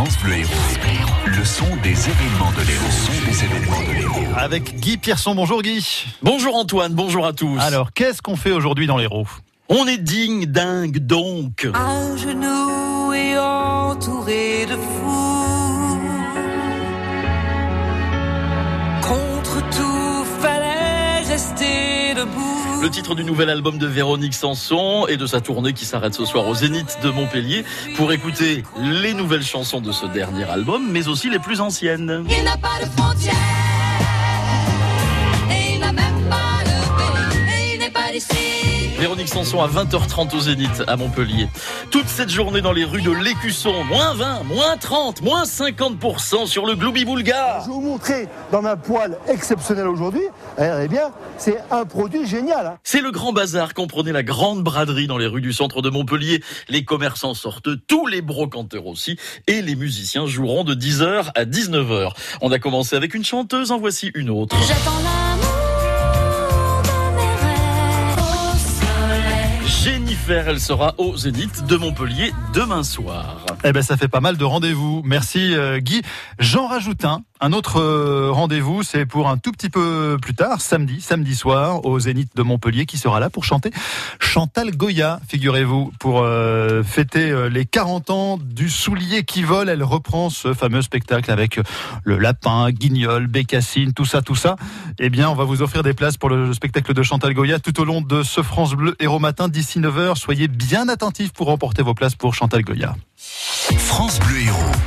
France Bleu Héros. Le son des événements de l'Héros. Le son des événements de l'Héros. Avec Guy Pierson. Bonjour Guy. Bonjour Antoine, bonjour à tous. Alors, qu'est-ce qu'on fait aujourd'hui dans l'Héros? On est digne, dingue, donc. À genoux et entouré de fous. Contre tout, debout. Le titre du nouvel album de Véronique Sanson et de sa tournée qui s'arrête ce soir au Zénith de Montpellier pour écouter les nouvelles chansons de ce dernier album, mais aussi les plus anciennes. Il n'a pas de frontières. Et il n'a même pas de pays. Et il n'est pas d'ici. Sanson à 20h30 au Zénith à Montpellier. Toute cette journée dans les rues de l'Écusson, moins 20, moins 30, moins 50% sur le Gloubi Boulgare. Je vais vous montrer dans ma poêle exceptionnelle aujourd'hui. Eh bien, c'est un produit génial. hein. C'est le grand bazar, comprenez la grande braderie dans les rues du centre de Montpellier. Les commerçants sortent, tous les brocanteurs aussi, et les musiciens joueront de 10h à 19h. On a commencé avec une chanteuse, en voici une autre. J'attends elle sera au Zénith de Montpellier demain soir. Eh ben, ça fait pas mal de rendez-vous. Merci euh, Guy. J'en rajoute un. Un autre euh, rendez-vous, c'est pour un tout petit peu plus tard, samedi, samedi soir, au Zénith de Montpellier, qui sera là pour chanter Chantal Goya, figurez-vous, pour euh, fêter les 40 ans du soulier qui vole. Elle reprend ce fameux spectacle avec le lapin, Guignol, Bécassine, tout ça, tout ça. Eh bien, on va vous offrir des places pour le spectacle de Chantal Goya tout au long de ce France Bleu Héros Matin d'ici 9h. Soyez bien attentifs pour remporter vos places pour Chantal Goya. France Bleu Héros.